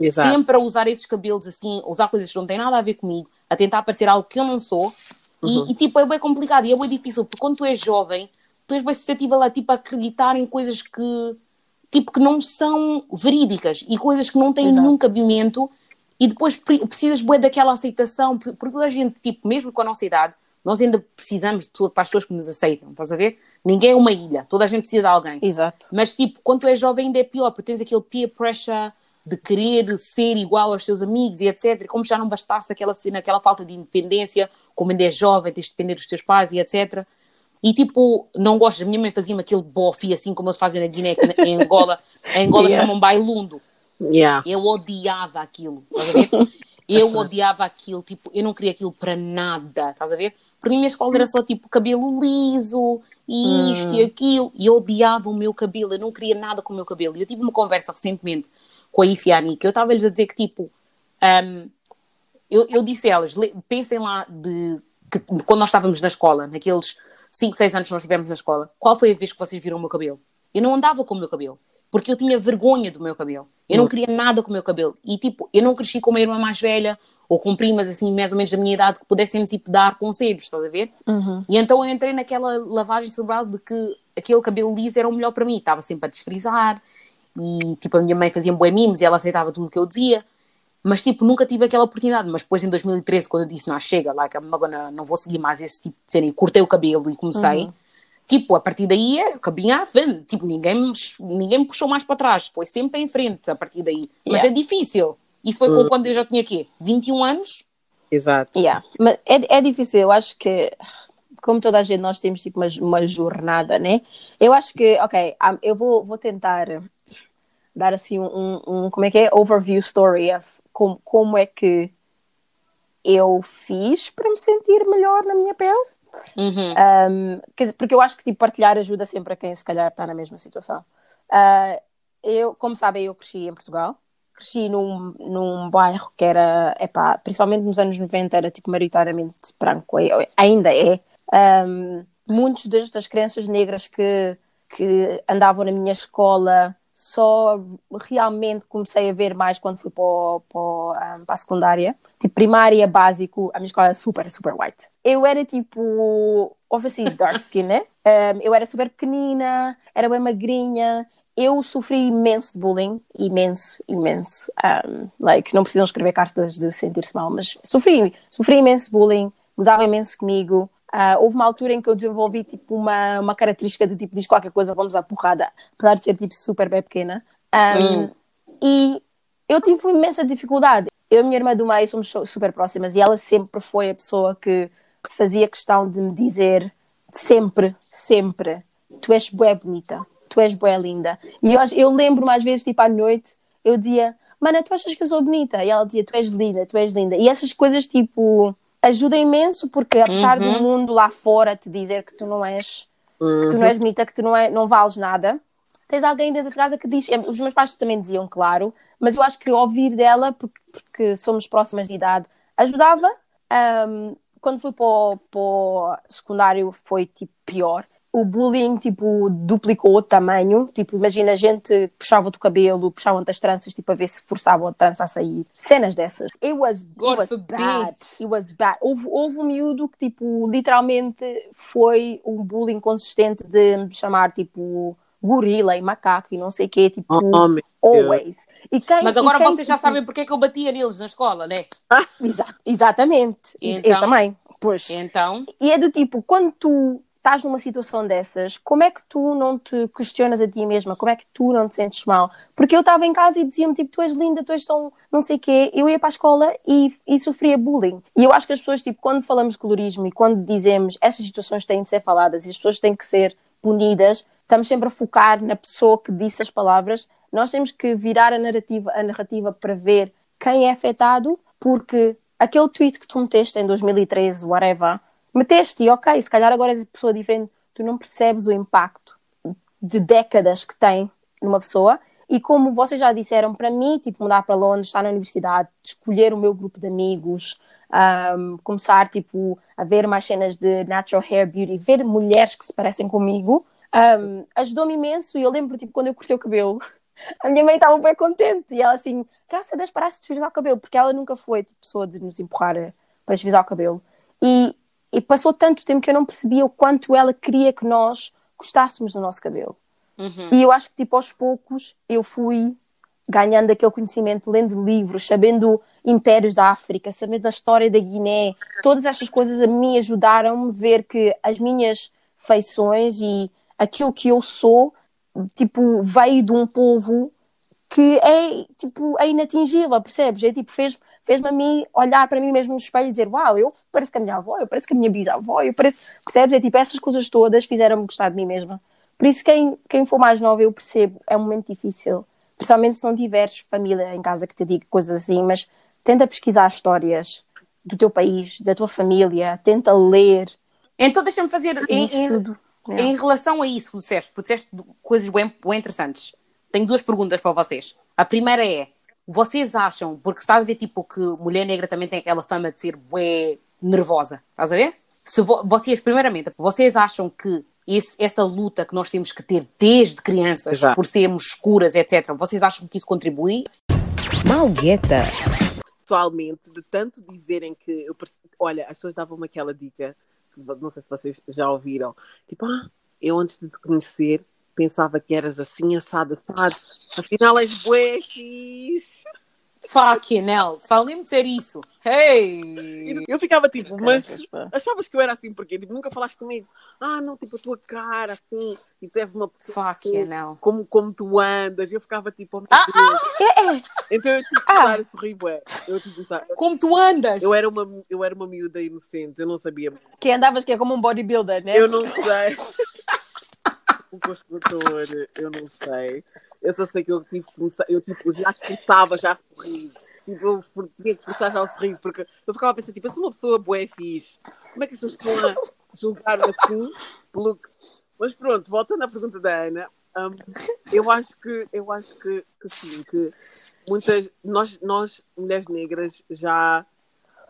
Speaker 2: Exato. sempre a usar esses cabelos assim, a usar coisas que não têm nada a ver comigo, a tentar parecer algo que eu não sou. Uhum. E, e, tipo, é bem complicado e é bem difícil, porque quando tu és jovem, tu és bem suscetível a tipo, acreditar em coisas que, tipo, que não são verídicas e coisas que não têm Exato. nenhum cabimento e depois precisas daquela aceitação, porque toda a gente, tipo, mesmo com a nossa idade, nós ainda precisamos de pessoas, para as pessoas que nos aceitam, estás a ver? Ninguém é uma ilha, toda a gente precisa de alguém.
Speaker 1: Exato.
Speaker 2: Mas, tipo, quando tu és jovem ainda é pior, porque tens aquele peer pressure de querer ser igual aos teus amigos e etc. E como já não bastasse aquela cena, aquela falta de independência, como ainda és jovem, tens de depender dos teus pais e etc. E tipo, não gosto, a minha mãe fazia-me aquele bofe assim como eles fazem na Guiné, em Angola, em Angola yeah. chamam bailundo.
Speaker 3: Yeah.
Speaker 2: Eu odiava aquilo, estás a ver? Eu odiava aquilo, tipo, eu não queria aquilo para nada, estás a ver? Para mim, a escola era só tipo cabelo liso, isto hum. e aquilo, e eu odiava o meu cabelo, eu não queria nada com o meu cabelo. E eu tive uma conversa recentemente com a Ifi e a Anika, eu estava-lhes a dizer que tipo, um, eu, eu disse a elas, pensem lá de, que, de, quando nós estávamos na escola, naqueles 5, 6 anos nós estivemos na escola, qual foi a vez que vocês viram o meu cabelo? Eu não andava com o meu cabelo, porque eu tinha vergonha do meu cabelo. Eu não queria nada com o meu cabelo. E tipo, eu não cresci com uma irmã mais velha, ou com primas assim, mais ou menos da minha idade, que pudessem tipo dar conselhos, estás a ver?
Speaker 1: Uhum.
Speaker 2: E então eu entrei naquela lavagem cerebral de que aquele cabelo liso era o melhor para mim, estava sempre a desfrizar e tipo a minha mãe fazia bué mimos e ela aceitava tudo o que eu dizia. Mas, tipo, nunca tive aquela oportunidade. Mas depois, em 2013, quando eu disse, não, chega, like, I'm gonna, não vou seguir mais esse tipo de cena, e cortei o cabelo e comecei, uhum. tipo, a partir daí, é, cabinha à frente. Tipo, ninguém me, ninguém me puxou mais para trás. Foi sempre em frente, a partir daí. Mas yeah. é difícil. Isso foi uh. quando eu já tinha quê? 21 anos?
Speaker 3: Exato.
Speaker 1: Yeah. Mas é, é difícil, eu acho que como toda a gente, nós temos tipo uma, uma jornada, né? Eu acho que, ok, eu vou, vou tentar dar assim um, um, como é que é? Overview story of como, como é que eu fiz para me sentir melhor na minha pele.
Speaker 2: Uhum.
Speaker 1: Um, porque eu acho que tipo, partilhar ajuda sempre a quem se calhar está na mesma situação. Uh, eu, como sabem, eu cresci em Portugal cresci num, num bairro que era, epá, principalmente nos anos 90, era tipo maioritariamente branco, ainda é. Um, muitos das crianças negras que, que andavam na minha escola só realmente comecei a ver mais quando fui para, para, para a secundária. Tipo, primária, básico, a minha escola era super, super white. Eu era tipo, houve assim, dark skin, né? Um, eu era super pequenina, era bem magrinha, eu sofri imenso de bullying, imenso, imenso. Um, like, não precisam escrever cartas de sentir-se mal, mas sofri, sofri imenso bullying, gozava imenso comigo. Uh, houve uma altura em que eu desenvolvi tipo uma, uma característica de tipo diz qualquer coisa, vamos à porrada, apesar de ser tipo super bem pequena. Um, hum. E eu tive imensa dificuldade. Eu e a minha irmã do meio somos super próximas e ela sempre foi a pessoa que fazia questão de me dizer sempre, sempre, tu és bué bonita tu és boa linda. E eu, eu lembro mais vezes, tipo, à noite, eu dizia, mana, tu achas que eu sou bonita? E ela dizia, tu és linda, tu és linda. E essas coisas, tipo, ajudam imenso, porque apesar uhum. do mundo lá fora te dizer que tu não és, uhum. que tu não és bonita, que tu não, é, não vales nada, tens alguém dentro de casa que diz, os meus pais também diziam, claro, mas eu acho que ouvir dela, porque, porque somos próximas de idade, ajudava. Um, quando fui para o, para o secundário foi tipo pior, o bullying, tipo, duplicou o tamanho. Tipo, imagina a gente puxava do cabelo, puxavam-te as tranças, tipo, a ver se forçavam a trança a sair. Cenas dessas. It was, it was bad. It was bad. Houve, houve um miúdo que, tipo, literalmente foi um bullying consistente de me chamar, tipo, gorila e macaco e não sei o quê, tipo, oh, always.
Speaker 2: E quem, Mas agora quem, vocês já tipo... sabem porque é que eu batia neles na escola, né?
Speaker 1: Ah, exa exatamente. Então, eu também. Pois.
Speaker 2: Então.
Speaker 1: E é do tipo, quando tu estás numa situação dessas, como é que tu não te questionas a ti mesma? Como é que tu não te sentes mal? Porque eu estava em casa e dizia-me tipo, tu és linda, tu és tão não sei o quê. Eu ia para a escola e, e sofria bullying. E eu acho que as pessoas, tipo, quando falamos de colorismo e quando dizemos essas situações têm de ser faladas e as pessoas têm que ser punidas, estamos sempre a focar na pessoa que disse as palavras nós temos que virar a narrativa, a narrativa para ver quem é afetado, porque aquele tweet que tu meteste em 2013, whatever, meteste e ok, se calhar agora és pessoa diferente, tu não percebes o impacto de décadas que tem numa pessoa. E como vocês já disseram, para mim, tipo, mudar para Londres, estar na universidade, escolher o meu grupo de amigos, um, começar, tipo, a ver mais cenas de natural hair beauty, ver mulheres que se parecem comigo, um, ajudou-me imenso. E eu lembro, tipo, quando eu cortei o cabelo, a minha mãe estava bem contente. E ela assim, graças a Deus paraste de frisar o cabelo, porque ela nunca foi tipo, pessoa de nos empurrar para esfrisar o cabelo. E, e passou tanto tempo que eu não percebia o quanto ela queria que nós gostássemos do nosso cabelo. Uhum. E eu acho que, tipo, aos poucos eu fui ganhando aquele conhecimento, lendo livros, sabendo impérios da África, sabendo a história da Guiné. Todas estas coisas a mim ajudaram-me a ver que as minhas feições e aquilo que eu sou, tipo, veio de um povo que é, tipo, é inatingível, percebes? É tipo, fez fez-me a mim olhar para mim mesmo no espelho e dizer uau, eu pareço que a minha avó, eu pareço que a minha bisavó, eu pareço, percebes? É tipo, essas coisas todas fizeram-me gostar de mim mesma. Por isso, quem, quem for mais nova, eu percebo, é um momento difícil, principalmente se não tiveres família em casa que te diga coisas assim, mas tenta pesquisar histórias do teu país, da tua família, tenta ler.
Speaker 2: Então, deixa-me fazer em, em, é. em, relação a isso, disseste, porque disseste coisas bem, bem interessantes. Tenho duas perguntas para vocês. A primeira é: vocês acham, porque está a ver tipo que mulher negra também tem aquela fama de ser bué nervosa, estás a ver? Se vo vocês, primeiramente, vocês acham que esse, essa luta que nós temos que ter desde crianças, Exato. por sermos escuras, etc., vocês acham que isso contribui?
Speaker 3: Malgueta. Pessoalmente, de tanto dizerem que eu olha, as pessoas davam-me aquela dica, não sei se vocês já ouviram, tipo, ah, eu antes de te conhecer pensava que eras assim, assada, assado, afinal és bué fixe.
Speaker 2: Fucking hell, só lembro de ser isso. Hey!
Speaker 3: Eu ficava tipo, mas achavas que eu era assim porque tipo, nunca falaste comigo. Ah, não, tipo a tua cara assim, e tu és uma
Speaker 2: pessoa Fucking assim, hell.
Speaker 3: como, como tu andas. Eu ficava tipo, oh meu ah, Deus. Ah, é, é. Então eu tive que começar ah. a sorrir, bué. Eu tive que
Speaker 2: Como tu andas?
Speaker 3: Eu era, uma, eu era uma miúda inocente, eu não sabia.
Speaker 1: Que andavas que é como um bodybuilder, né?
Speaker 3: Eu não sei. o construtor, eu não sei. Eu só sei que eu tipo, eu tipo, já expulsava já sorriso. Tipo, eu tinha que expulsar já o sorriso, porque eu ficava a pensar, tipo, eu sou uma pessoa boa fixe. Como é que as pessoas estão a julgar assim? Pelo... Mas pronto, voltando à pergunta da Ana, um, eu acho que eu acho que, que sim, que muitas nós, nós, mulheres negras, já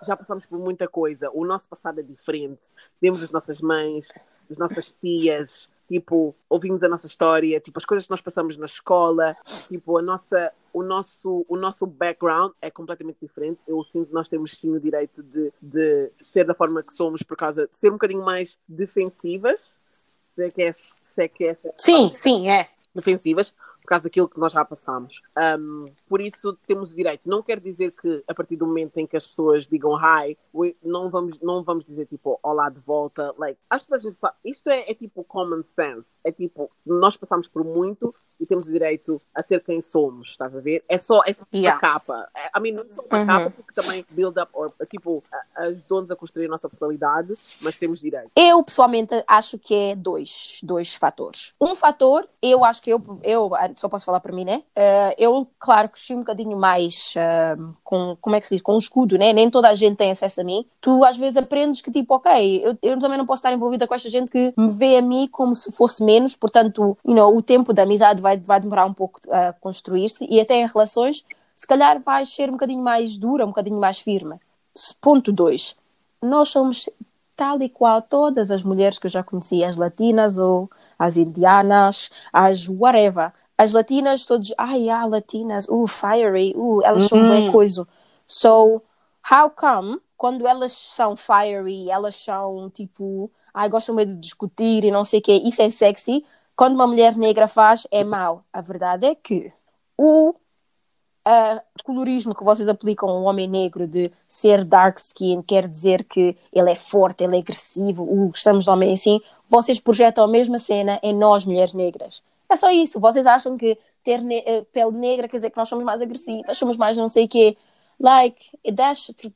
Speaker 3: já passamos por muita coisa. O nosso passado é diferente. Temos as nossas mães, as nossas tias, tipo, ouvimos a nossa história, tipo, as coisas que nós passamos na escola, tipo, a nossa, o, nosso, o nosso background é completamente diferente. Eu sinto que nós temos sim o direito de, de ser da forma que somos por causa de ser um bocadinho mais defensivas, se é que é, se é, que é essa
Speaker 2: Sim, sim, é.
Speaker 3: Defensivas, por causa daquilo que nós já passamos. Um, por isso temos o direito. Não quer dizer que a partir do momento em que as pessoas digam hi, não vamos, não vamos dizer tipo olá de volta. Like, acho que a gente sabe. Isto é, é tipo common sense. É tipo, nós passamos por muito e temos o direito a ser quem somos, estás a ver? É só, é só yeah. uma capa. A mim não só uma uhum. capa, porque também build up, or, tipo, ajudou-nos a construir a nossa personalidade, mas temos direito.
Speaker 1: Eu, pessoalmente, acho que é dois, dois fatores. Um fator, eu acho que eu, eu só posso falar para mim, né? Uh, eu, claro, cresci um bocadinho mais uh, com, como é que se diz, com um escudo, né? Nem toda a gente tem acesso a mim. Tu às vezes aprendes que tipo, ok, eu, eu também não posso estar envolvida com esta gente que me vê a mim como se fosse menos, portanto, you know, o tempo da amizade vai, vai demorar um pouco a construir-se e até em relações, se calhar vai ser um bocadinho mais dura, um bocadinho mais firme. Ponto 2. Nós somos tal e qual todas as mulheres que eu já conheci, as latinas ou as indianas, as whatever as latinas todos, ai, ah, latinas, uh, fiery, uh, elas são bem uhum. coisa. So, how come, quando elas são fiery, elas são tipo, ai, gostam meio de discutir e não sei o quê, isso é sexy, quando uma mulher negra faz, é mau. A verdade é que o uh, colorismo que vocês aplicam ao homem negro de ser dark skin quer dizer que ele é forte, ele é agressivo, uh, gostamos de homem assim, vocês projetam a mesma cena em nós, mulheres negras. É só isso. Vocês acham que ter ne eh, pele negra quer dizer que nós somos mais agressivas, somos mais não sei o quê. Like,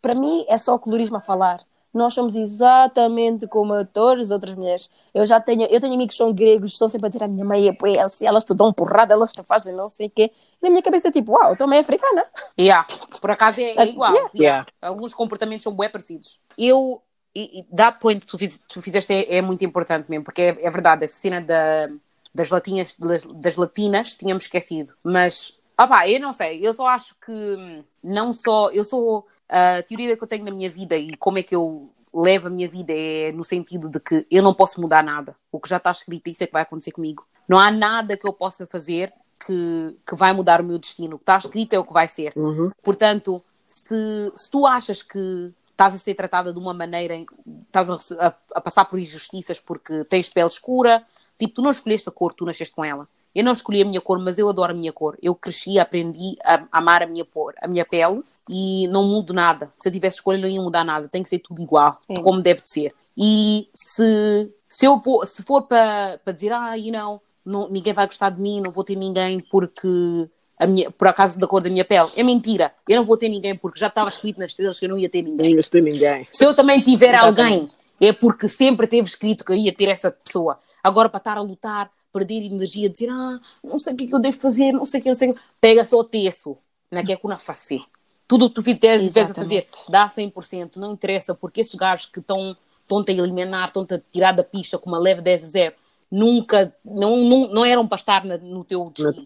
Speaker 1: para mim é só o colorismo a falar. nós somos exatamente como todas as outras mulheres. Eu já tenho, eu tenho amigos que são gregos, estão sempre a dizer a minha mãe é elas, elas te dão porrada, elas te fazem não sei o quê. E na minha cabeça é tipo, uau, eu também africana.
Speaker 2: Yeah. Por acaso é, é igual.
Speaker 3: Yeah.
Speaker 2: Yeah. Alguns comportamentos são bem parecidos. Eu, e, e da point que tu, fiz, tu fizeste é, é, muito importante mesmo, porque é, é verdade, essa cena da, das, latinhas, das, das latinas tínhamos esquecido. Mas, opá, eu não sei, eu só acho que não só, eu sou, a teoria que eu tenho na minha vida e como é que eu levo a minha vida é no sentido de que eu não posso mudar nada. O que já está escrito, isso é que vai acontecer comigo. Não há nada que eu possa fazer que, que vai mudar o meu destino. O que está escrito é o que vai ser.
Speaker 3: Uhum.
Speaker 2: Portanto, se, se tu achas que estás a ser tratada de uma maneira, estás a, a, a, passar por injustiças porque tens pele escura, tipo, tu não escolheste a cor, tu nasceste com ela. Eu não escolhi a minha cor, mas eu adoro a minha cor. Eu cresci, aprendi a amar a minha, cor, a minha pele e não mudo nada. Se eu tivesse escolha, não ia mudar nada. Tem que ser tudo igual, Sim. como deve de ser. E se, se, eu vou, se for para dizer, ah, you know, não, ninguém vai gostar de mim, não vou ter ninguém porque a minha, por acaso da cor da minha pele. É mentira. Eu não vou ter ninguém porque já estava escrito nas estrelas que eu não ia ter ninguém.
Speaker 3: Não ias ter ninguém.
Speaker 2: Se eu também tiver Exatamente. alguém, é porque sempre teve escrito que eu ia ter essa pessoa. Agora para estar a lutar, perder energia, dizer ah, não sei o que, é que eu devo fazer, não sei o que, não sei o que. Pega só o terço, na que é que fazer. Tudo o que tu fizeres a fazer, dá 100%, não interessa, porque esses gajos que estão estão-te a eliminar, estão-te a tirar da pista com uma leve 10 a 0, nunca, não, não, não eram para estar na, no teu destino.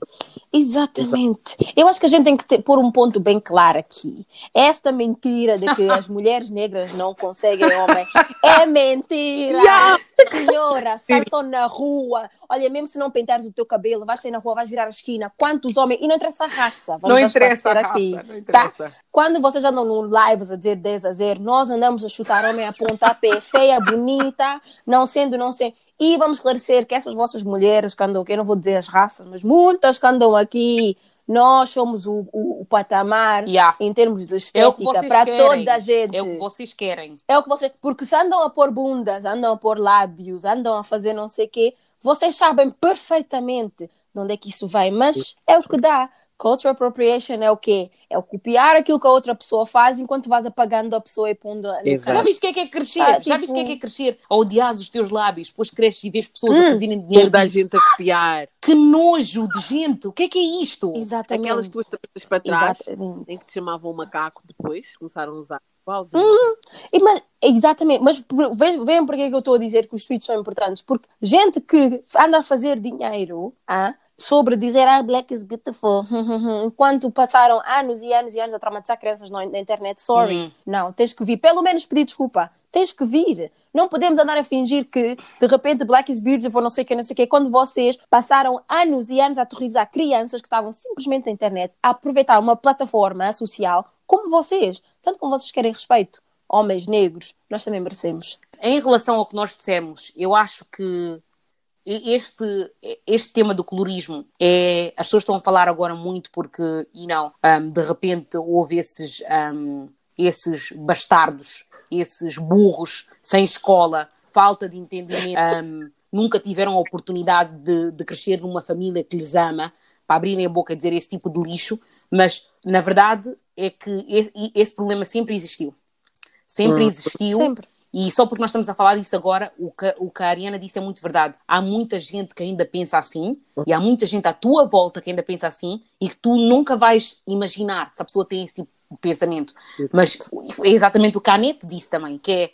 Speaker 1: Exatamente. Eu acho que a gente tem que ter, pôr um ponto bem claro aqui. Esta mentira de que as mulheres negras não conseguem homem é mentira. Yeah. Senhora, sai só na rua. Olha, mesmo se não pintares o teu cabelo, vais sair na rua, vais virar a esquina. Quantos homens. E não interessa a raça.
Speaker 2: Vamos não interessa a aqui, raça. Não tá? interessa.
Speaker 1: Tá? Quando vocês andam no live a dizer 10 a 0, nós andamos a chutar homem a pontapé, feia, bonita, não sendo, não sendo. E vamos esclarecer que essas vossas mulheres que andam aqui, eu não vou dizer as raças, mas muitas que andam aqui, nós somos o, o, o patamar
Speaker 2: yeah.
Speaker 1: em termos de é estética é para toda a gente.
Speaker 2: É o que vocês querem.
Speaker 1: É o que vocês. Porque se andam a pôr bundas, andam a pôr lábios, andam a fazer não sei o quê, vocês sabem perfeitamente de onde é que isso vai, mas é o que dá. Cultural appropriation é o quê? É o copiar aquilo que a outra pessoa faz enquanto vais apagando a pessoa e pondo a
Speaker 2: Já viste o que é que é crescer? Ah, tipo... Já viste o que é que é crescer? Ou odias os teus lábios, depois cresces e vês pessoas hum. a fazerem dinheiro.
Speaker 3: Toda a gente a copiar.
Speaker 2: Que nojo de gente! O que é que é isto?
Speaker 1: Exatamente.
Speaker 3: Aquelas tuas trabalhas para trás Exatamente. em que te chamavam macaco depois, começaram a usar. Uhum.
Speaker 1: E, mas, exatamente, mas vejam porque é que eu estou a dizer que os tweets são importantes. Porque gente que anda a fazer dinheiro, ah, sobre dizer ah, black is beautiful, enquanto passaram anos e anos e anos a traumatizar crianças na internet, sorry, uhum. não, tens que vir, pelo menos pedir desculpa, tens que vir. Não podemos andar a fingir que de repente black is beautiful, não sei o que, não sei o que, quando vocês passaram anos e anos a aterrorizar crianças que estavam simplesmente na internet a aproveitar uma plataforma social como vocês, tanto como vocês querem respeito. Homens negros, nós também merecemos.
Speaker 2: Em relação ao que nós dissemos, eu acho que este, este tema do colorismo é. As pessoas estão a falar agora muito porque, e não, um, de repente houve esses, um, esses bastardos, esses burros sem escola, falta de entendimento, um, nunca tiveram a oportunidade de, de crescer numa família que lhes ama, para abrirem a boca e dizer esse tipo de lixo, mas na verdade é que esse, esse problema sempre existiu. Sempre hum. existiu. Sempre. E só porque nós estamos a falar disso agora, o que, o que a Ariana disse é muito verdade. Há muita gente que ainda pensa assim, e há muita gente à tua volta que ainda pensa assim, e que tu nunca vais imaginar que a pessoa tem esse tipo de pensamento. Exato. Mas é exatamente o que a Anete disse também, que é,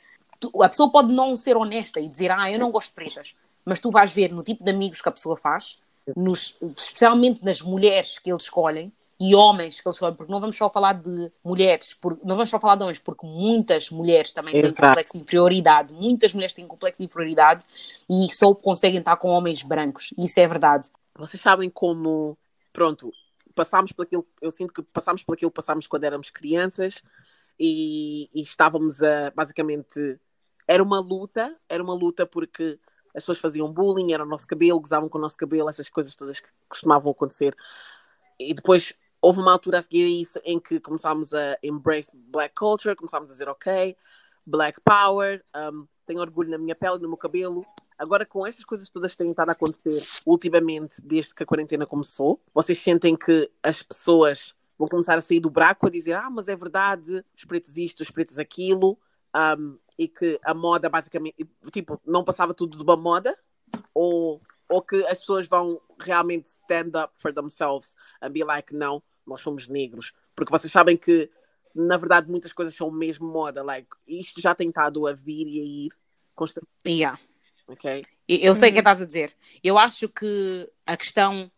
Speaker 2: a pessoa pode não ser honesta e dizer, ah, eu não gosto de pretas, mas tu vais ver no tipo de amigos que a pessoa faz, nos, especialmente nas mulheres que eles escolhem, e homens que eles porque não vamos só falar de mulheres, por, não vamos só falar de homens, porque muitas mulheres também Exato. têm complexo de inferioridade, muitas mulheres têm complexo de inferioridade e só conseguem estar com homens brancos, isso é verdade.
Speaker 3: Vocês sabem como, pronto, passámos por aquilo, eu sinto que passámos por aquilo que passámos quando éramos crianças e, e estávamos a, basicamente, era uma luta, era uma luta porque as pessoas faziam bullying, era o nosso cabelo, gozavam com o nosso cabelo, essas coisas todas que costumavam acontecer. E depois houve uma altura a seguir a isso em que começámos a embrace black culture, começámos a dizer ok, black power, um, tenho orgulho na minha pele, no meu cabelo. Agora, com essas coisas todas que têm estado a acontecer ultimamente, desde que a quarentena começou, vocês sentem que as pessoas vão começar a sair do buraco a dizer ah, mas é verdade, os pretos isto, os pretos aquilo, um, e que a moda basicamente, tipo, não passava tudo de uma moda? Ou, ou que as pessoas vão realmente stand up for themselves and be like, não, nós somos negros? Porque vocês sabem que, na verdade, muitas coisas são mesmo moda. Like, isto já tem estado a vir e a ir constantemente.
Speaker 2: Yeah.
Speaker 3: Ok?
Speaker 2: Eu sei o que estás a dizer. Eu acho que a questão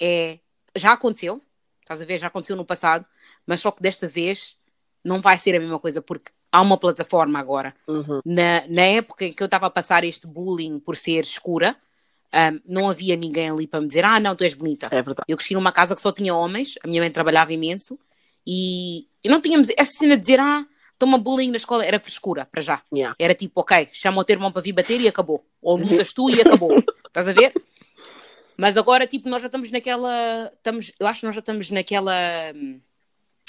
Speaker 2: é. Já aconteceu, estás a ver? Já aconteceu no passado, mas só que desta vez não vai ser a mesma coisa, porque há uma plataforma agora.
Speaker 3: Uhum.
Speaker 2: Na, na época em que eu estava a passar este bullying por ser escura, um, não havia ninguém ali para me dizer: Ah, não, tu és bonita.
Speaker 3: É verdade.
Speaker 2: Eu cresci numa casa que só tinha homens, a minha mãe trabalhava imenso e, e não tínhamos essa cena de dizer: Ah, toma bullying na escola, era frescura, para já.
Speaker 3: Yeah.
Speaker 2: Era tipo, ok, chama o teu irmão para vir bater e acabou. Ou lutas tu e acabou. Estás a ver? Mas agora, tipo, nós já estamos naquela. Estamos, eu acho que nós já estamos naquela. hum,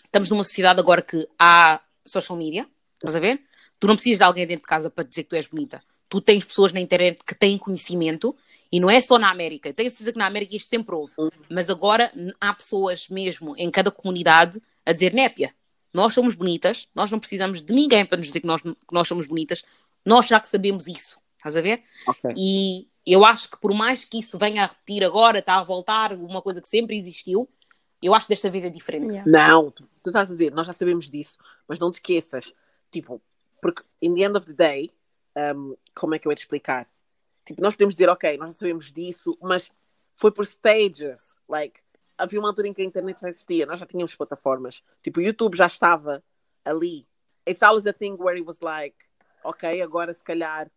Speaker 2: Estamos numa sociedade agora que há social media, estás a ver? Tu não precisas de alguém dentro de casa para dizer que tu és bonita. Tu tens pessoas na internet que têm conhecimento e não é só na América. Tenho certeza que na América isto sempre houve. Mas agora há pessoas mesmo em cada comunidade a dizer népia. Nós somos bonitas, nós não precisamos de ninguém para nos dizer que nós, que nós somos bonitas. Nós já que sabemos isso. Estás a ver?
Speaker 3: Ok.
Speaker 2: E eu acho que por mais que isso venha a repetir agora, está a voltar, uma coisa que sempre existiu, eu acho que desta vez é diferente.
Speaker 1: Yeah.
Speaker 3: Não, tu, tu estás a dizer, nós já sabemos disso, mas não te esqueças. Tipo, porque in the end of the day, um, como é que eu ia te explicar? Tipo, nós podemos dizer, ok, nós sabemos disso, mas foi por stages. Like, havia uma altura em que a internet já existia, nós já tínhamos plataformas. Tipo, o YouTube já estava ali. It's always a thing where it was like, ok, agora se calhar.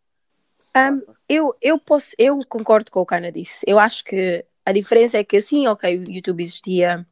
Speaker 1: Um, eu, eu, posso, eu concordo com o que Ana disse. Eu acho que a diferença é que assim, ok, o YouTube existia,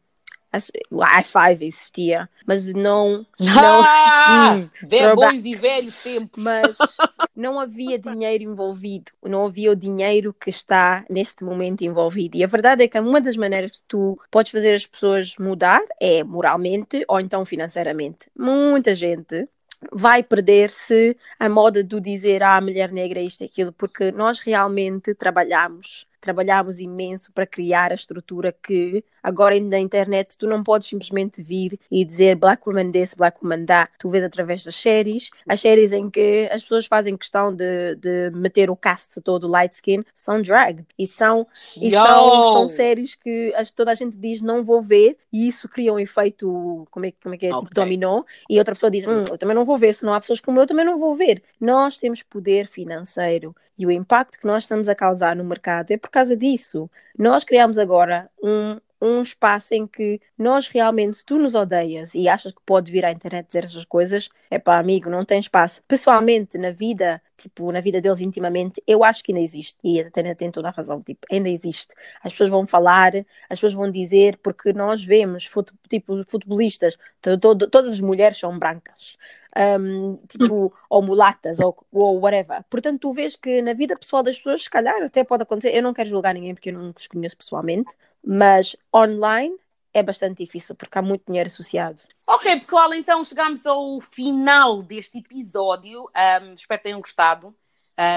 Speaker 1: o i5 existia, mas não, não,
Speaker 2: Ah,
Speaker 1: Hum,
Speaker 2: bons e velhos tempos.
Speaker 1: mas não havia dinheiro envolvido, não havia o dinheiro que está neste momento envolvido. E a verdade é que uma das maneiras que tu podes fazer as pessoas mudar é moralmente ou então financeiramente. Muita gente vai perder-se a moda do dizer ah, a mulher negra é isto e aquilo, porque nós realmente trabalhamos, trabalhamos imenso para criar a estrutura que agora na internet tu não podes simplesmente vir e dizer black woman desse, black woman dá. Tu vês através das séries, as séries em que as pessoas fazem questão de, de meter o cast todo light skin, são drag e são e são, são séries que as- toda a gente diz não vou ver. E isso cria um efeito, como é, que- como é que é, tipo
Speaker 3: Ok.
Speaker 1: dominó. E outra pessoa diz, hum, eu também não vou ver, se não há pessoas como eu, também não vou ver. Nós temos poder financeiro e o impacto que nós estamos a causar no mercado é por causa disso. Nós criamos agora um, um espaço em que nós realmente, se tu nos odeias e achas que pode vir à internet dizer essas coisas, é pá, amigo, não tem espaço. Pessoalmente, na vida, tipo, na vida deles intimamente, eu acho que ainda existe. E a Tânia tem toda a razão, tipo, ainda existe. As pessoas vão falar, as pessoas vão dizer, porque nós vemos, tipo, futebolistas, to- to- todas as mulheres são brancas. Um, tipo, ou mulatas, ou, ou whatever. Portanto, tu vês que na vida pessoal das pessoas, se calhar até pode acontecer. Eu não quero julgar ninguém porque eu não os conheço pessoalmente, mas online é bastante difícil porque há muito dinheiro associado.
Speaker 2: Ok, pessoal, então chegamos ao final deste episódio. Um, espero que tenham gostado.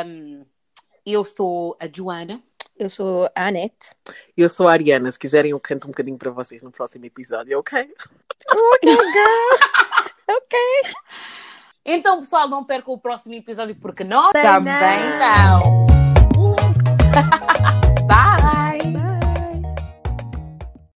Speaker 2: Um, eu sou a Joana.
Speaker 1: Eu sou a Anete.
Speaker 3: Eu sou a Ariana, se quiserem eu canto um bocadinho para vocês no próximo episódio, ok?
Speaker 1: Ok.
Speaker 2: Então, pessoal, não percam o próximo episódio porque nós Também não. Uh!